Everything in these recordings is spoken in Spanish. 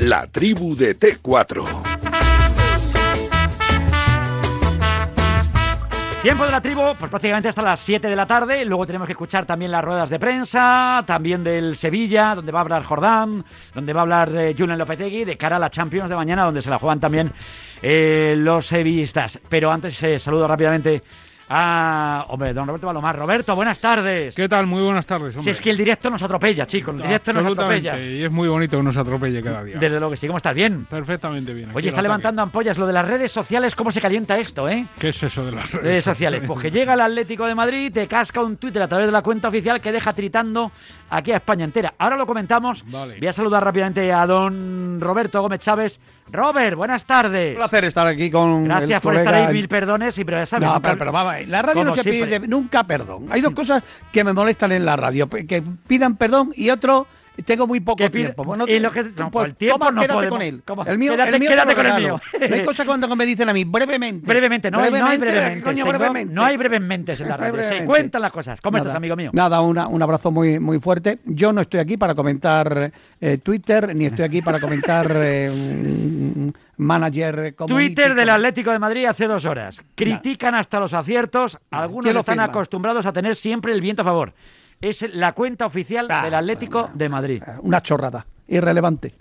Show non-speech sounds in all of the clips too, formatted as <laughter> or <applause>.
La tribu de T4. Tiempo de la tribu, pues prácticamente hasta las 7 de la tarde. Luego tenemos que escuchar también las ruedas de prensa, también del Sevilla, donde va a hablar Jordán, donde va a hablar eh, Julen Lopetegui, de cara a la Champions de mañana, donde se la juegan también eh, los sevillistas. Pero antes eh, saludo rápidamente Ah, hombre, don Roberto Balomar. Roberto, buenas tardes. ¿Qué tal? Muy buenas tardes, hombre. Si es que el directo nos atropella, chicos, el directo nos atropella. Y es muy bonito que nos atropelle cada día. Desde luego que sí, ¿cómo estás? ¿Bien? Perfectamente bien. Oye, está levantando ampollas lo de las redes sociales, ¿cómo se calienta esto, eh? ¿Qué es eso de las redes, redes sociales? Pues que llega el Atlético de Madrid, te casca un Twitter a través de la cuenta oficial que deja tritando aquí a España entera. Ahora lo comentamos. Voy a saludar rápidamente a don Roberto Gómez Chávez. Robert, buenas tardes. Un placer estar aquí con Gracias por estar ahí, mil perdones. Y, pero ya sabes, no, pero, pero vamos, la radio no se pide nunca perdón. Hay dos cosas que me molestan en la radio. Que pidan perdón y otro tengo muy poco tiempo. Bueno, y lo que, no, pues, el tiempo toma, no quédate con él. El mío, quédate, el mío quédate con el mío. No hay <laughs> cosa cuando me dicen a mí, brevemente. Brevemente, no, brevemente, no hay brevemente. Coño, brevemente. No hay brevemente en la radio. Se cuentan las cosas. ¿Cómo nada, estás, amigo mío? Nada, una, un abrazo muy, muy fuerte. Yo no estoy aquí para comentar eh, Twitter, ni estoy aquí para comentar <laughs> eh, manager Twitter del Atlético de Madrid hace dos horas. Critican hasta los aciertos. Algunos están acostumbrados a tener siempre el viento a favor es la cuenta oficial ah, del Atlético de Madrid. Una chorrada, irrelevante.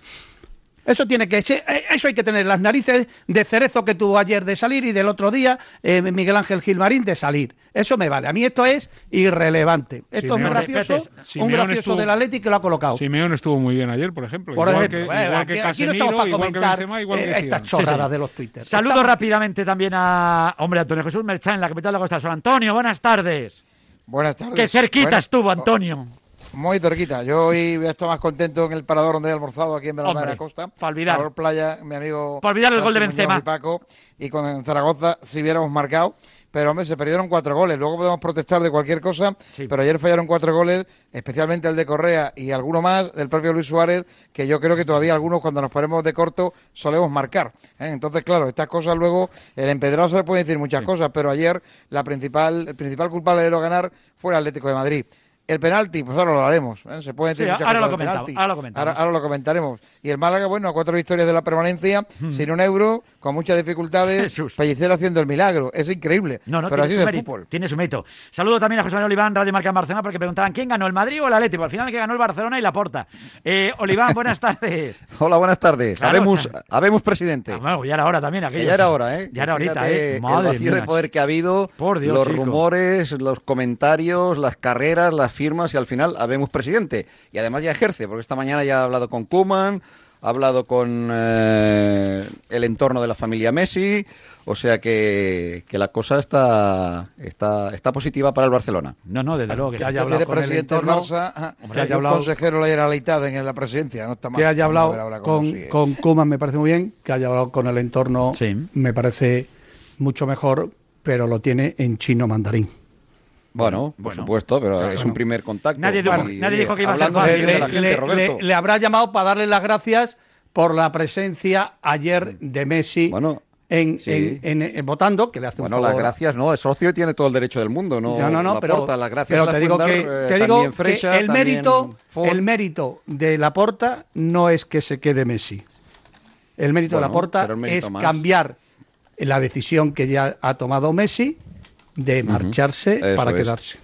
Eso tiene que ser, eh, eso hay que tener las narices de cerezo que tuvo ayer de salir y del otro día eh, Miguel Ángel Gilmarín de salir. Eso me vale. A mí esto es irrelevante. Esto es muy gracioso, un gracioso del Atlético que lo ha colocado. Simeón estuvo muy bien ayer, por ejemplo. Por igual ejemplo, que, igual que aquí, no estamos para comentar eh, estas chorradas de los Twitter. Saludo rápidamente también a hombre Antonio Jesús Merchán en la capital de la Costa. Antonio, buenas tardes. Buenas tardes. Qué cerquita estuvo, Antonio. Muy cerquita. Yo hoy voy a estar más contento en el parador donde he almorzado aquí en Benalmádena de la Costa. Para olvidar. Playa, mi amigo. Para olvidar el gol de Benzema. Y Paco. Y con Zaragoza, si hubiéramos marcado. Pero, hombre, se perdieron cuatro goles. Luego podemos protestar de cualquier cosa. Pero ayer fallaron cuatro goles, especialmente el de Correa y alguno más del propio Luis Suárez, que yo creo que todavía algunos, cuando nos ponemos de corto, solemos marcar. ¿eh? Entonces, claro, estas cosas luego, el empedrado se le puede decir muchas cosas, pero ayer la principal, el principal culpable de lo ganar fue el Atlético de Madrid. El penalti, pues ahora lo haremos. ¿eh? Se puede decir muchas ahora, cosas lo penalti. ahora, lo ahora, lo comentaremos. Y el Málaga, bueno, a cuatro victorias de la permanencia, hmm. sin un euro, con muchas dificultades, Pellicer haciendo el milagro. Es increíble. No, no, pero así es el fútbol. Tiene su mérito. Saludo también a José Manuel Oliván, Radio Marca en Barcelona, porque preguntaban quién ganó, el Madrid o el Atlético. Al final que ganó el Barcelona y la Porta. Eh, Oliván, buenas tardes. <laughs> Hola, buenas tardes. habemos, habemos presidente. Ah, bueno, ya era hora también. Aquello. ya era hora, ¿eh? Ya era ahorita, ¿eh? el vacío de poder que ha habido, Por Dios, los rumores, los comentarios, las carreras, las firmas y al final habemos presidente. Y además ya ejerce, porque esta mañana ya ha hablado con Kuman, ha hablado con eh, el entorno de la familia Messi, o sea que, que, la cosa está, está, está positiva para el Barcelona. No, no, desde luego que, que haya hablado con presidente el entorno, Barça, que haya hablado, un consejero la Generalitat en la presidencia, no está mal. Que haya hablado con, con Kuman me parece muy bien, que haya hablado con el entorno me parece mucho mejor, pero lo tiene en chino mandarín. Bueno, por supuesto, pero es un primer contacto. Nadie, dijo, que iba a ser fácil. Le, le, habrá llamado para darle las gracias por la presencia ayer de Messi bueno, en, en, votando, que le hace bueno, un las gracias no, es socio y tiene todo el derecho del mundo, no, no, no, pero, las gracias pero te digo que, eh, te digo que el mérito, el mérito de la porta no es que se quede Messi. El mérito de la porta es cambiar la decisión que ya ha tomado Messi de marcharse para quedarse.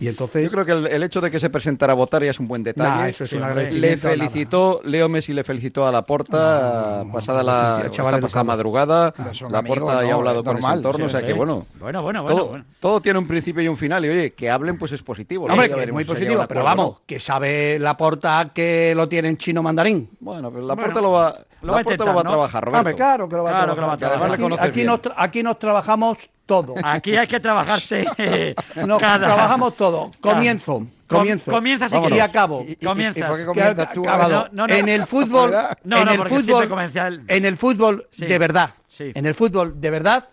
Y entonces... Yo creo que el, hecho de que se presentara a votar ya es un buen detalle. eso es le felicitó, Leo Messi le felicitó a la Porta pasada la pasada madrugada. La Porta ya ha hablado con el entorno, o sea que bueno. Bueno, bueno, todo, todo, tiene un principio y un final. Y oye, que hablen pues es positivo. Hombre, muy positivo, pero vamos, que sabe la Porta que lo tiene en chino mandarín. Bueno, pero la Porta lo va, la Porta lo va a trabajar, Roberto. claro que lo va a trabajar. Aquí, nos, aquí nos trabajamos todo. <laughs> Aquí hay que trabajarse. <laughs> Nos <laughs> trabajamos todo. Comienzo. Comienzo. Comienza y acabo. ¿Y, por qué comienzas tú? en el fútbol, en, el fútbol en el fútbol de verdad, en el fútbol de verdad,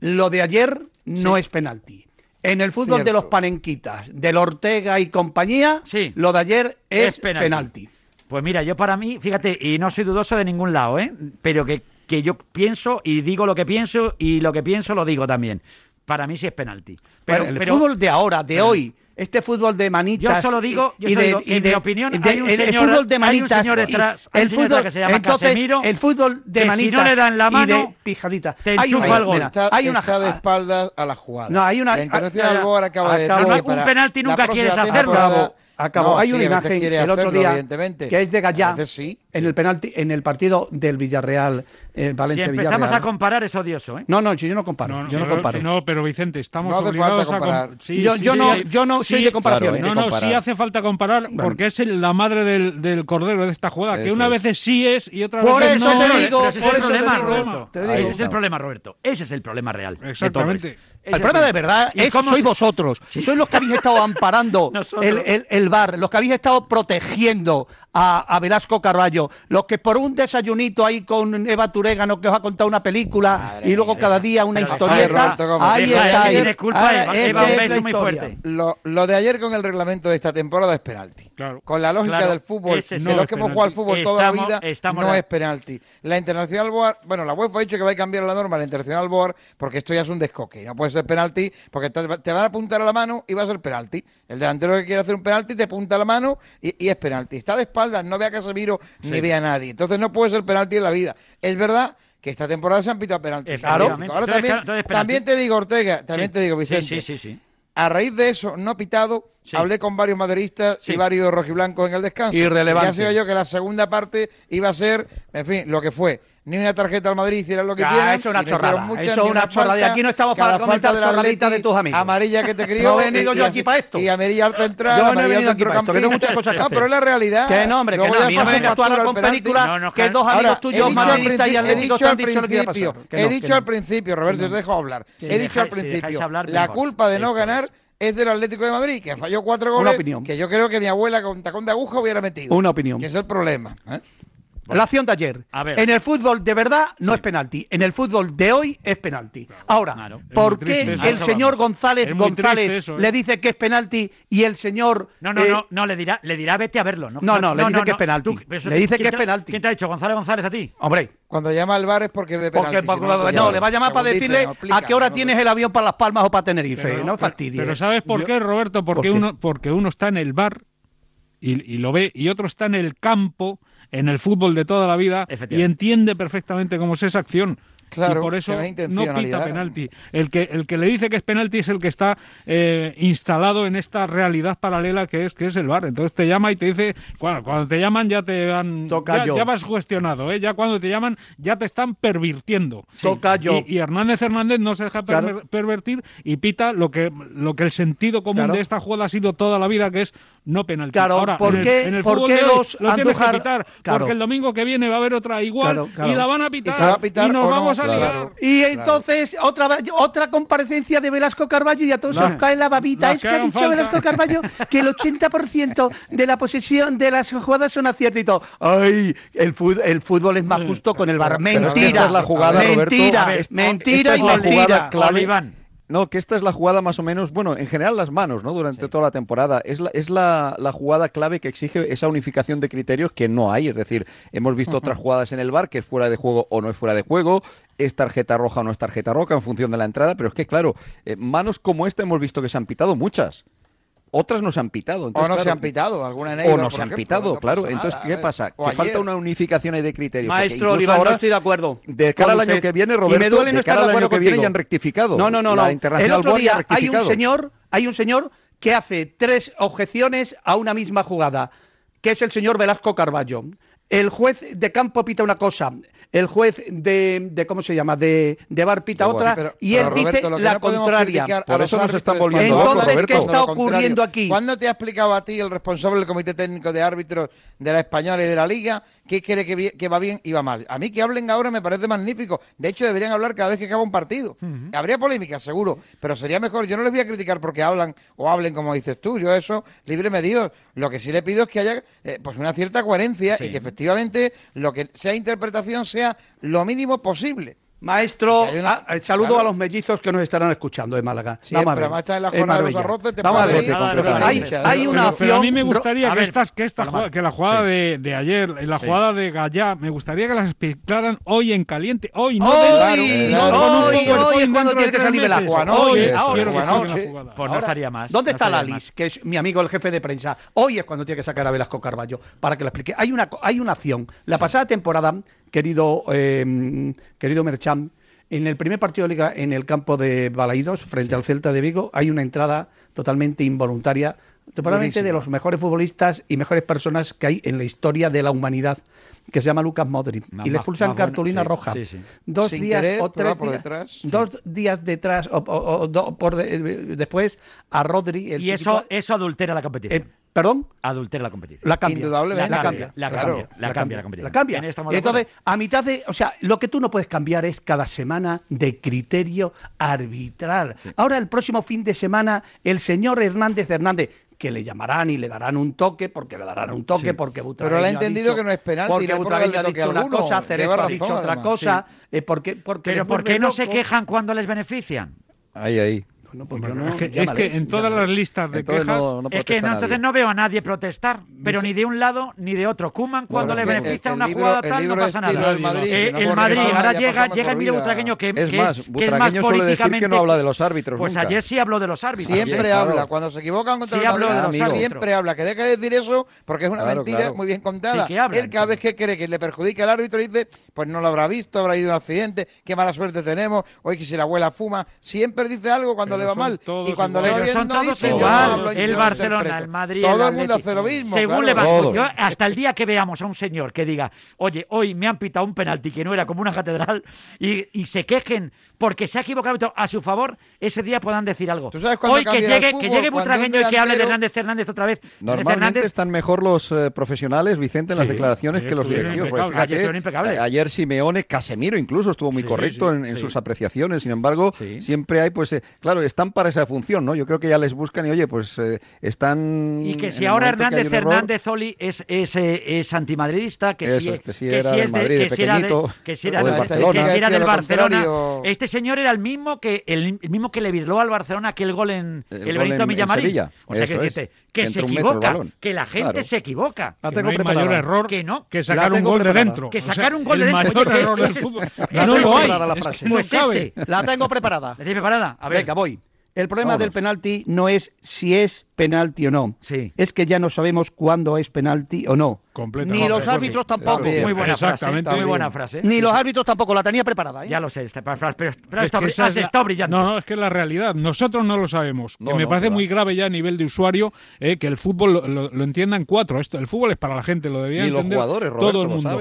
lo de ayer no es penalti. En el fútbol de los panenquitas, del Ortega y compañía, lo de ayer es, penalti. Pues mira, yo para mí, fíjate, y no soy dudoso de ningún lado, ¿eh? Pero que que yo pienso y digo lo que pienso y lo que pienso lo digo también. Para mí sí es penalti. Pero, el fútbol de ahora, de hoy, este fútbol de manitas. Yo solo digo, yo y de, en mi opinión, hay un señor, el fútbol de manitas, hay un señor detrás, el fútbol, que se llama entonces, Casemiro, el fútbol de manitas si no le dan la mano, y de pijadita. hay una, algo. Está, hay una está de espaldas a la jugada. No, hay una. La Internacional Boar acaba de decir un penalti nunca quieres hacerlo. Acabó. Hay una imagen el otro día que es de Gallá en el penalti, en el partido del Villarreal, eh, Valencia Si empezamos a comparar es odioso, ¿eh? No, no, yo no comparo. yo no comparo. no, pero Vicente, estamos obligados a comparar. yo, yo no, yo no soy de comparación. no, no, sí hace falta comparar porque es la madre del, del, cordero de esta jugada, que una vez sí es y otra vez no. Por eso te digo, por eso te digo. Ese es el problema, Roberto. Ese es el problema real. Exactamente. El problema de verdad es que sois vosotros. Sois los que habéis estado amparando <laughs> el, el, el bar, los que habéis estado protegiendo a, Velasco Carballo, los que por un desayunito ahí con Eva Turégano que os ha contado una película y luego cada día una historieta, ahí está. Lo, de ayer con el reglamento de esta temporada es penalti. Con la lógica del fútbol, de los que hemos jugado al fútbol toda la vida, no es penalti. La Internacional Board, bueno, la UEFA ha dicho que va a cambiar la norma, la Internacional Board, porque esto ya es un descoque y no puede ser penalti porque te, van a apuntar a la mano y va a ser penalti. El delantero que quiere hacer un penalti te apunta a la mano y, y es penalti. Está de no vea a Casemiro ni vea a nadie. Entonces no puede ser penalti en la vida. Es verdad que esta temporada se han pitado penaltis. Claro. Ahora también, te digo, Ortega, también te digo, Vicente. Sí, sí, a raíz de eso, no pitado, hablé con varios maderistas y varios rojiblancos en el descanso. Irrelevante. Ya sé yo que la segunda parte iba a ser, en fin, lo que fue ni una tarjeta al Madrid hicieran lo que quieran. Eso es una chorrada. eso es una chorrada. Y aquí no estamos para comentar chorraditas de tus amigos. Amarilla que te <laughs> crió. no he venido yo aquí para esto. Y amarilla alta entrada, yo no he venido aquí para esto, que no muchas cosas No, pero es la realidad. Que no, hombre, que no. A mí no me tú ahora con película que dos amigos tuyos madridistas y atléticos te han dicho lo que iba a pasar. He dicho al principio, Roberto, te dejo hablar. He dicho al principio, la culpa de no ganar es del Atlético de Madrid, que falló cuatro goles, que yo creo que mi abuela con tacón de aguja hubiera metido. Una opinión. Que es el problema. ¿eh? La acción de ayer. En el fútbol de verdad no es penalti. En el fútbol de hoy es penalti. Ahora, ¿por qué el señor González González le dice que es penalti y el señor No, no, no, eh, no le dirá, le dirá vete a verlo, ¿no? No, no, le dice que es penalti. le dice que es penalti. ¿Quién te ha dicho González González a ti? Hombre, cuando llama al bar es porque ve penalti. no, le va a llamar para decirle a qué hora tienes el avión para Las Palmas o para Tenerife, no fastidies. Pero ¿sabes por qué, Roberto? Porque uno porque uno está en el bar y lo ve y otro está en el campo en el fútbol de toda la vida y entiende perfectamente cómo es esa acción. Claro, y por eso no pita penalti. El que, el que le dice que es penalti es el que está eh, instalado en esta realidad paralela que es, que es el bar. Entonces te llama y te dice, bueno, cuando te llaman ya te han ya, ya, vas cuestionado, ¿eh? ya cuando te llaman ya te están pervirtiendo. Toca yo. Y, Hernández Hernández no se deja pervertir y pita lo que, lo que el sentido común de esta jugada ha sido toda la vida, que es no penalti. Claro, Ahora, ¿por qué, en el, ¿por qué los lo tienes que pitar, porque el domingo que viene va a haber otra igual y la van a pitar y, nos vamos a liar. Y entonces otra otra comparecencia de Velasco Carballo y a todos os cae la babita. Es que ha dicho Velasco Carballo que el 80% de la posesión de las jugadas son aciertos Ay, el fútbol, el fútbol es más justo con el bar. Mentira. es la jugada, mentira, mentira, y mentira. No, que esta es la jugada más o menos, bueno, en general las manos, ¿no? Durante toda la temporada. Es, la, es la, jugada clave que exige esa unificación de criterios que no hay. Es decir, hemos visto otras jugadas en el bar que es fuera de juego o no es fuera de juego, es tarjeta roja o no es tarjeta roja en función de la entrada, pero es que, claro, eh, manos como esta hemos visto que se han pitado muchas otras no se han pitado. o no se han pitado, alguna O no se han pitado, claro. Entonces, ¿qué pasa? que falta una unificación ahí de criterios. Maestro Oliva, no estoy de acuerdo. De cara al año que viene, Roberto, de cara al año que viene ya han rectificado. No, no, no. no. El otro día hay un señor, hay un señor que hace tres objeciones a una misma jugada, que es el señor Velasco Carballo. El juez de campo pita una cosa, el juez de, de ¿cómo se llama? De, de bar pita otra, y él dice la contraria. Por eso nos están volviendo Entonces, ¿qué está ocurriendo aquí? ¿Cuándo te ha explicado a ti el responsable del Comité Técnico de Árbitros de la Española y de la Liga qué quiere que, va bien y va mal? A mí que hablen ahora me parece magnífico. De hecho, deberían hablar cada vez que acaba un partido. Habría polémica, seguro, pero sería mejor. Yo no les voy a criticar porque hablan o hablen como dices tú. Yo eso, libre me Dios. Lo que sí le pido es que haya eh, pues una cierta coherencia y que efectivamente lo que sea interpretación sea lo mínimo posible Maestro, ah, saludo a los mellizos que nos estarán escuchando de Málaga. Vamos a ver. en la jornada de los arroces, te Vamos a ver. Hay, hay una opción. Pero a mí me gustaría que, estas, que, esta jugada, que la jugada de, de, ayer, la jugada de Gallá, me gustaría que las explicaran hoy en caliente. Hoy, no hoy, no, es cuando tiene que salir el agua. Hoy, Pues no estaría más. ¿Dónde está Lalis, que es mi amigo el jefe de prensa? Hoy es cuando tiene que sacar a Velasco Carballo para que lo explique. Hay una, hay una acción. La pasada temporada, querido, eh, querido Mercham, en el primer partido de liga en el campo de Balaídos, frente al Celta de Vigo, hay una entrada totalmente involuntaria, probablemente de los mejores futbolistas y mejores personas que hay en la historia de la humanidad, que se llama Lucas Modric. y le expulsan cartulina roja. dos días o tres días, dos días detrás o, por después a Rodri. y eso, eso adultera la competición. Eh, ¿Perdón? Adultera la competición. La cambia. Indudablemente. La cambia. La, cambia, la, cambia, la competición. La cambia. Entonces, a mitad de. O sea, lo que tú no puedes cambiar es cada semana de criterio arbitral. Ahora, el próximo fin de semana, el señor Hernández Hernández, que le llamarán y le darán un toque, porque le darán un toque, porque Butragueño Pero le ha entendido que no es penal. Porque Butragueño ha dicho una cosa, Cerezo ha dicho otra cosa. Eh, porque, porque Pero ¿por qué no se quejan cuando les benefician? Ahí, ahí. Pues es, que, en todas las listas de quejas. es que entonces no veo a nadie protestar, pero ni de un lado ni de otro. Kuman, cuando le beneficia una jugada tal, no pasa nada. El Madrid, eh, el Madrid ahora llega, llega el Miro Butragueño que es más, Butragueño suele decir que no habla de los árbitros. Pues ayer sí habló de los árbitros. Siempre habla, cuando se equivocan contra el Madrid, siempre habla. Que deje de decir eso porque es una mentira muy bien contada. Él cada vez que cree que le perjudica al árbitro dice, pues no lo habrá visto, habrá ido un accidente, qué mala suerte tenemos, hoy que si la abuela fuma, siempre dice algo cuando le va mal cuando le va son todos igual. el Barcelona, el Madrid. Todo el, mundo hace lo mismo. Según le va, hasta el día que veamos a un señor que diga, oye, hoy me han pitado un penalti que no era como una catedral y, y se quejen porque se ha equivocado a su favor, ese día puedan decir algo. Hoy que llegue, que llegue Butragueño y que hable de Hernández Hernández otra vez. Normalmente están mejor los eh, profesionales, Vicente, en las declaraciones que los directivos. Ayer, ayer, Simeone, Casemiro incluso estuvo muy correcto en, sus apreciaciones. Sin embargo, siempre hay, pues, eh, claro, están para esa función, ¿no? Yo creo que ya les buscan y, oye, pues eh, están. Y que si ahora Hernández Hernández Oli es, es, es antimadridista, que, si, que si era del Madrid de pequeñito, que si era, del Barcelona, este señor era el mismo que el, mismo que le virló al Barcelona aquel gol en el, Benito Villamarín. O sea, que, que se equivoca, que la gente se equivoca. La tengo que no hay mayor error que, no, que sacar un gol de dentro. Que sacar un gol de dentro. El mayor error del fútbol. No lo hay. La frase. Pues la tengo preparada. ¿La tienes preparada? A ver. Venga, voy. El problema del penalti no es si es penalti o no. Sí. Es que ya no sabemos cuándo es penalti o no. Ni los árbitros tampoco. Muy buena frase. Muy buena frase. Ni los árbitros tampoco. La tenía preparada. ¿eh? Ya lo sé, pero, está, brillando. No, no, es que es la realidad. Nosotros no lo sabemos. que me parece muy grave ya a nivel de usuario eh, que el fútbol lo, entiendan cuatro. Esto, el fútbol es para la gente, lo debía entender todo el mundo.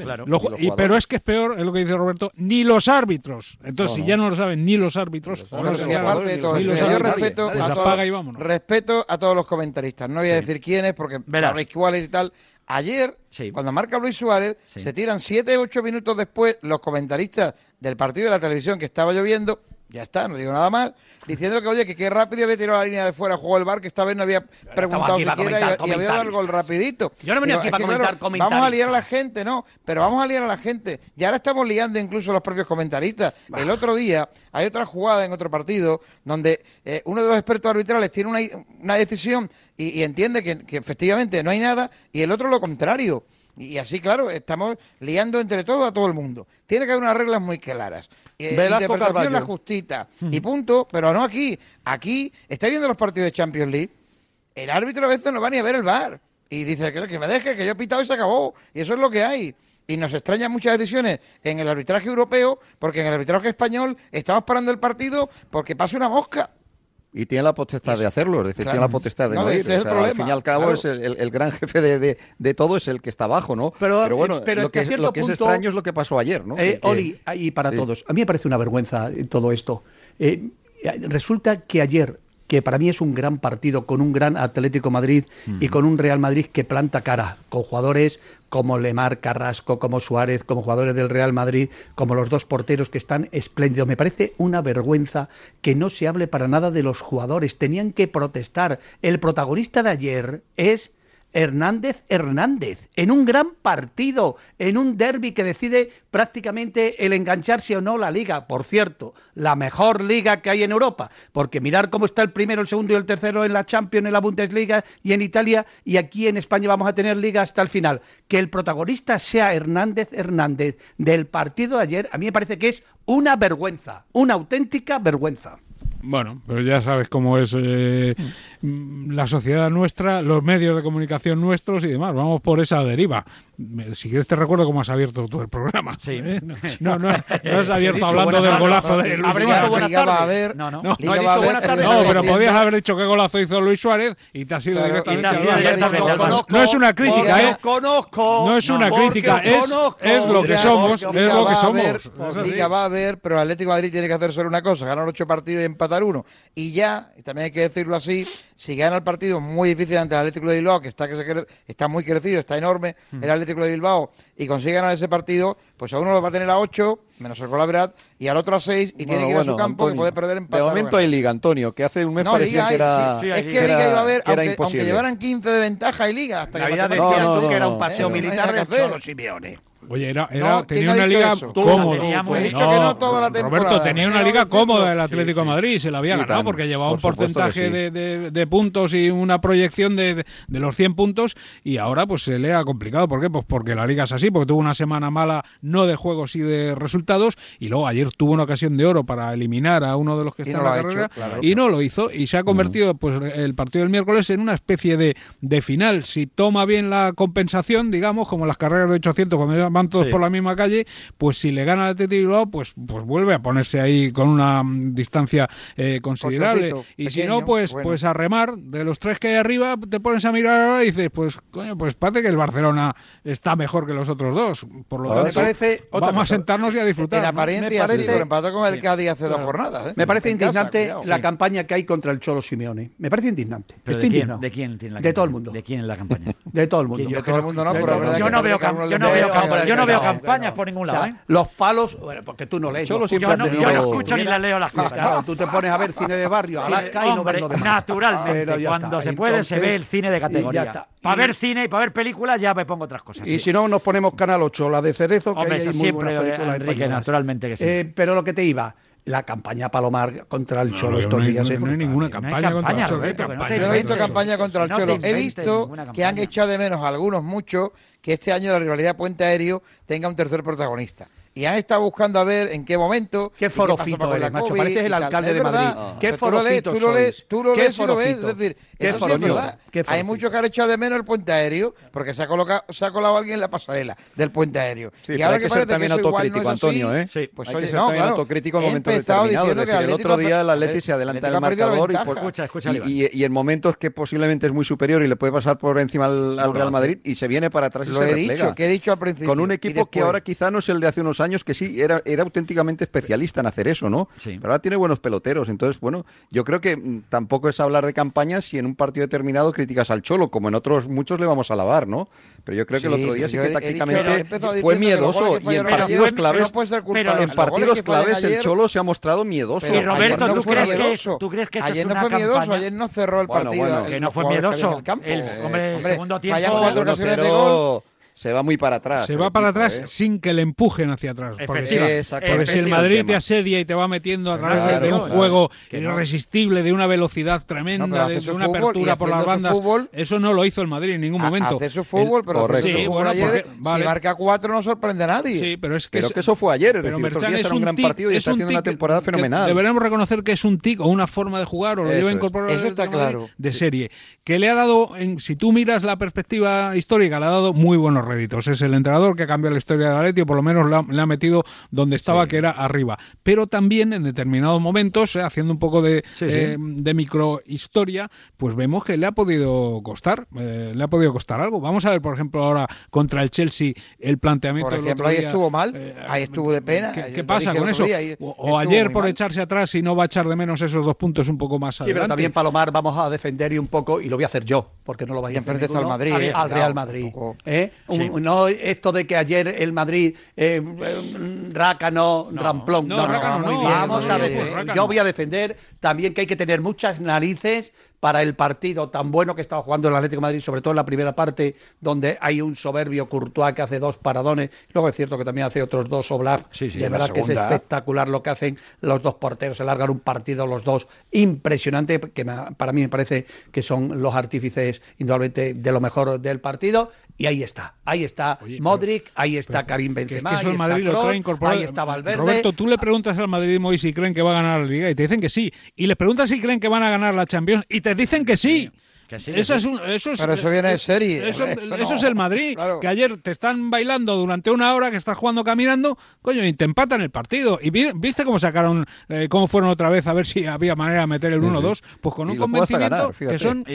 y, pero es que es peor, es lo que dice Roberto, ni los árbitros. Entonces, si ya no lo saben ni los árbitros, yo respeto respeto a todos los comentaristas. No voy a decir quiénes porque sabréis cuáles y tal. Ayer, cuando marca Luis Suárez, se tiran 7, 8 minutos después los comentaristas del partido de la televisión que estaba lloviendo, ya está, no digo nada más, diciendo que, oye, que qué rápido había tirado la línea de fuera, jugó el bar, que esta vez no había preguntado siquiera y, había dado el gol rapidito. Yo no venía aquí para comentar, Vamos a liar a la gente, no, pero vamos a liar a la gente. Y ahora estamos liando incluso los propios comentaristas. El otro día hay otra jugada en otro partido donde eh, uno de los expertos arbitrales tiene una, una decisión y, entiende que, que efectivamente no hay nada y el otro lo contrario. Y así, claro, estamos liando entre todos a todo el mundo. Tiene que haber unas reglas muy claras. Eh, interpretación la justita. Y punto, pero no aquí. Aquí, está viendo los partidos de Champions League? El árbitro a veces no va ni a ver el bar. Y dice que, que me deje, que yo he pitado y se acabó. Y eso es lo que hay. Y nos extrañan muchas decisiones en el arbitraje europeo, porque en el arbitraje español estamos parando el partido porque pasa una mosca. Y tiene la potestad de hacerlo, es decir, tiene la potestad de no, ir. Al fin y al cabo, es el, gran jefe de, de, todo es el que está abajo, ¿no? Pero, bueno, lo, que, lo que es extraño es lo que pasó ayer, ¿no? Eh, Oli, y para todos, a mí me parece una vergüenza todo esto. Eh, resulta que ayer que para mí es un gran partido con un gran Atlético Madrid y con un Real Madrid que planta cara, con jugadores como Lemar, Carrasco, como Suárez, como jugadores del Real Madrid, como los dos porteros que están espléndidos. Me parece una vergüenza que no se hable para nada de los jugadores. Tenían que protestar. El protagonista de ayer es Hernández Hernández, en un gran partido, en un derby que decide prácticamente el engancharse o no la liga. Por cierto, la mejor liga que hay en Europa, porque mirar cómo está el primero, el segundo y el tercero en la Champions, en la Bundesliga y en Italia, y aquí en España vamos a tener liga hasta el final. Que el protagonista sea Hernández Hernández del partido de ayer, a mí me parece que es una vergüenza, una auténtica vergüenza. Bueno, pero ya sabes cómo es eh, la sociedad nuestra, los medios de comunicación nuestros y demás. Vamos por esa deriva. Si quieres te recuerdo cómo has abierto tú el programa. Sí. ¿eh? <laughs> No, no, no, has abierto hablando del golazo de Luis Suárez. No, no. No, no, pero podías haber dicho qué golazo hizo Luis Suárez y te has ido directamente. No es una crítica, ¿eh? Conozco. No es una crítica, es, es lo que somos. Es lo que somos. Liga va a haber, pero el Atlético Madrid tiene que hacer solo una cosa: ganar ocho partidos y empatar uno. Y ya, y también hay que decirlo así, si gana el partido muy difícil ante el Atlético de Bilbao, que está, que se, está muy crecido, está enorme, el Atlético de Bilbao, y consigue ganar ese partido, pues a uno lo va a tener a 8, menos el verdad, y al otro a 6, y tiene que ir a su campo y puede perder en De momento hay liga, Antonio, que hace un mes parecía que era... es que liga iba a haber, aunque, aunque, llevaran 15 de ventaja, hay liga. Hasta Navidad que decías tú que era un paseo militar de Cholo Simeone. Oye, era, era tenía una liga cómoda. Roberto tenía una liga cómoda el Atlético de Madrid, se la había ganado porque llevaba un porcentaje de, de, puntos y una proyección de, de, los 100 puntos y ahora pues se le ha complicado. ¿Por qué? Pues porque la liga es así, porque tuvo una semana mala no de juegos y de resultados y luego ayer tuvo una ocasión de oro para eliminar a uno de los que está en la carrera y no lo hizo y se ha convertido pues el partido del miércoles en una especie de, de final. Si toma bien la compensación, digamos, como las carreras de 800 cuando van todos por la misma calle, pues si le gana al Athletic Bilbao, pues, pues vuelve a ponerse ahí con una mm, distancia eh, considerable. y si no, pues, pues a remar. De los tres que hay arriba, te pones a mirar ahora y dices, pues coño, pues parece que el Barcelona está mejor que los otros dos. Por lo tanto, parece vamos a sentarnos y a disfrutar. En apariencia, parece, sí, pero empató con el Cádiz hace dos jornadas. ¿eh? Me parece indignante la campaña que hay contra el Cholo Simeone. Me parece indignante. ¿De quién, ¿De quién tiene la De todo el mundo. ¿De quién en la campaña? De todo el mundo. De todo el mundo no, pero yo no veo yo no veo campañas por ningún lado. ¿eh? Los palos, bueno, porque tú no lees. Yo, no, yo no escucho ni la leo las cosas. Claro, tú te pones a ver cine de barrio, <laughs> Alaska y no ves lo demás. Naturalmente, cuando se puede se ve el cine de categoría. Para ver cine y para ver películas ya me pongo otras cosas. Y si no, nos ponemos Canal 8, la de Cerezo, que Hombre, hay muy siempre, Enrique, naturalmente que sí. Eh, pero lo que te iba, la campaña Palomar contra el Cholo estos días. No, hay ninguna campaña, contra el Cholo. Yo no he visto campaña contra el Cholo. He visto que han echado de menos algunos, muchos, que este año la rivalidad puente aéreo tenga un tercer protagonista y han estado buscando a ver en qué momento. Qué forofito eres, macho. Pareces el alcalde de Madrid. Qué forofito Tú lo lees, tú lo lees y lo ves. Es decir, eso sí es verdad. Hay muchos que han echado de menos el puente aéreo porque se ha, colocado, se ha colado alguien en la pasarela del puente aéreo. y ahora que, parece también que eso autocrítico, Antonio, ¿eh? Sí. Pues oye, no, claro. autocrítico en momentos determinados. Es decir, el otro día el Atleti se adelanta del marcador y en momentos que posiblemente es muy superior y le puede pasar por encima al Real Madrid y se viene para atrás y se replega. Lo he dicho, que he dicho al principio. Con un equipo que ahora quizá no es el de hace unos años, que sí era era auténticamente especialista en hacer eso, ¿no? Sí. Pero ahora tiene buenos peloteros. Entonces, bueno, yo creo que mm, tampoco es hablar de campañas si en un partido determinado criticas al Cholo, como en otros muchos le vamos a alabar, ¿no? Pero yo creo que el otro día sí que tácticamente fue miedoso y en partidos claves, en partidos claves el Cholo se ha mostrado miedoso. Pero Roberto, ¿tú, crees que, ¿tú crees que ayer no fue miedoso, ayer no cerró el partido. que no fue miedoso. El, hombre, segundo tiempo. Fallan cuatro ocasiones de gol se va muy para atrás. Se va para atrás ¿eh? sin que le empujen hacia atrás. Porque, si, el Madrid te asedia y te va metiendo a través de, un juego irresistible, de una velocidad tremenda, de, una apertura por las bandas, eso no lo hizo el Madrid en ningún momento. Hace su fútbol, pero hace su fútbol ayer, si marca cuatro no sorprende a nadie. Sí, pero es que, eso fue ayer. Es decir, es un gran partido y está haciendo una temporada fenomenal. Deberemos reconocer que es un tic o una forma de jugar o lo debe incorporar eso está claro. de serie. Que le ha dado, si tú miras la perspectiva histórica, le ha dado muy buenos réditos. Es el entrenador que ha cambiado la historia de Atleti, o por lo menos le ha, metido donde estaba, que era arriba. Pero también en determinados momentos, eh, haciendo un poco de, eh, de microhistoria, pues vemos que le ha podido costar, eh, le ha podido costar algo. Vamos a ver, por ejemplo, ahora contra el Chelsea el planteamiento. Por ejemplo, ahí estuvo mal, ahí estuvo de pena. ¿Qué, pasa con eso? o, ayer por echarse atrás y no va a echar de menos esos dos puntos un poco más adelante. pero también Palomar vamos a defender y un poco, y lo voy a hacer yo, porque no lo vais a hacer. al Madrid, al, Real Madrid. ¿eh? No esto de que ayer el Madrid eh, Rácano, Ramplón. No, no, Vamos a defender. Yo voy a defender también que hay que tener muchas narices para el partido tan bueno que estaba jugando el Atlético de Madrid, sobre todo en la primera parte, donde hay un soberbio Courtois que hace dos paradones. Luego es cierto que también hace otros dos Oblak. Sí, de verdad que es espectacular lo que hacen los dos porteros. Se largan un partido los dos impresionante, que para mí me parece que son los artífices indudablemente de lo mejor del partido. Y ahí está, ahí está Modric, ahí está Karim Benzema, ahí, está ahí está Valverde. Roberto, tú le preguntas al madridismo y si creen que va a ganar la Liga y te dicen que sí. Y les preguntas si creen que van a ganar la Champions y te dicen que sí eso, es eso es, Pero eso viene de serie. Eso, es el Madrid. Que ayer te están bailando durante una hora, que estás jugando caminando, coño, y te empatan el partido. ¿Y viste cómo sacaron, eh, cómo fueron otra vez a ver si había manera de meter el 1-2? Pues con un convencimiento que son,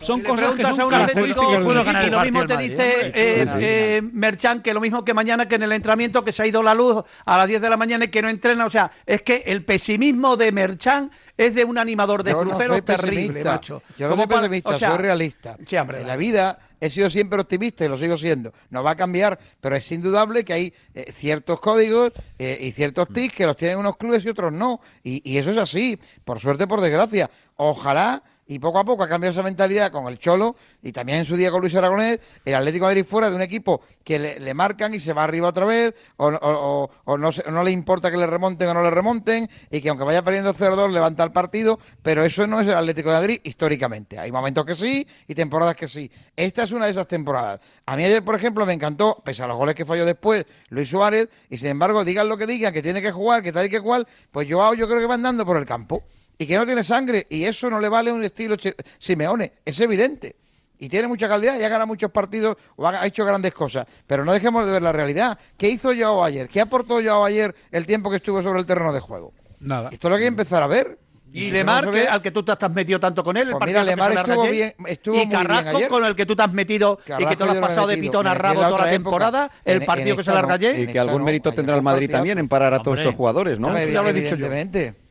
son cosas que son características Y lo mismo te dice eh, eh, Merchan, que lo mismo que mañana que en el entrenamiento, que se ha ido la luz a las 10 de la mañana y que no entrena. O sea, es que el pesimismo de Merchan es de un animador de crucero terrible, macho. Yo no soy pesimista, soy realista. en la vida he sido siempre optimista y lo sigo siendo. No va a cambiar, pero es indudable que hay eh, ciertos códigos eh, y ciertos tics que los tienen unos clubes y otros no. Y, y eso es así, por suerte, por desgracia. Ojalá y poco a poco ha cambiado esa mentalidad con el Cholo y también en su día con Luis Aragonés, el Atlético de Madrid fuera de un equipo que le, marcan y se va arriba otra vez, o, no, no, le importa que le remonten o no le remonten, y que aunque vaya perdiendo 0-2 levanta el partido, pero eso no es el Atlético de Madrid históricamente. Hay momentos que sí y temporadas que sí. Esta es una de esas temporadas. A mí ayer, por ejemplo, me encantó, pese a los goles que falló después Luis Suárez, y sin embargo, digan lo que digan, que tiene que jugar, que tal y que cual, pues yo, yo creo que va andando por el campo y que no tiene sangre y eso no le vale un estilo Simeone, es evidente. Y tiene mucha calidad y ha ganado muchos partidos o ha hecho grandes cosas. Pero no dejemos de ver la realidad. ¿Qué hizo Joao ayer? ¿Qué aportó Joao ayer el tiempo que estuvo sobre el terreno de juego? Nada. Esto es lo que hay que empezar a ver. Y, Lemar, que, al que tú te has metido tanto con él, el pues mira, Lemar estuvo bien, estuvo y Carrasco, con el que tú te has metido y que tú lo has pasado de pitón a rabo toda la temporada, el partido que se larga ayer. Y que algún mérito tendrá el Madrid también en parar a todos estos jugadores, ¿no? Ya lo he dicho yo.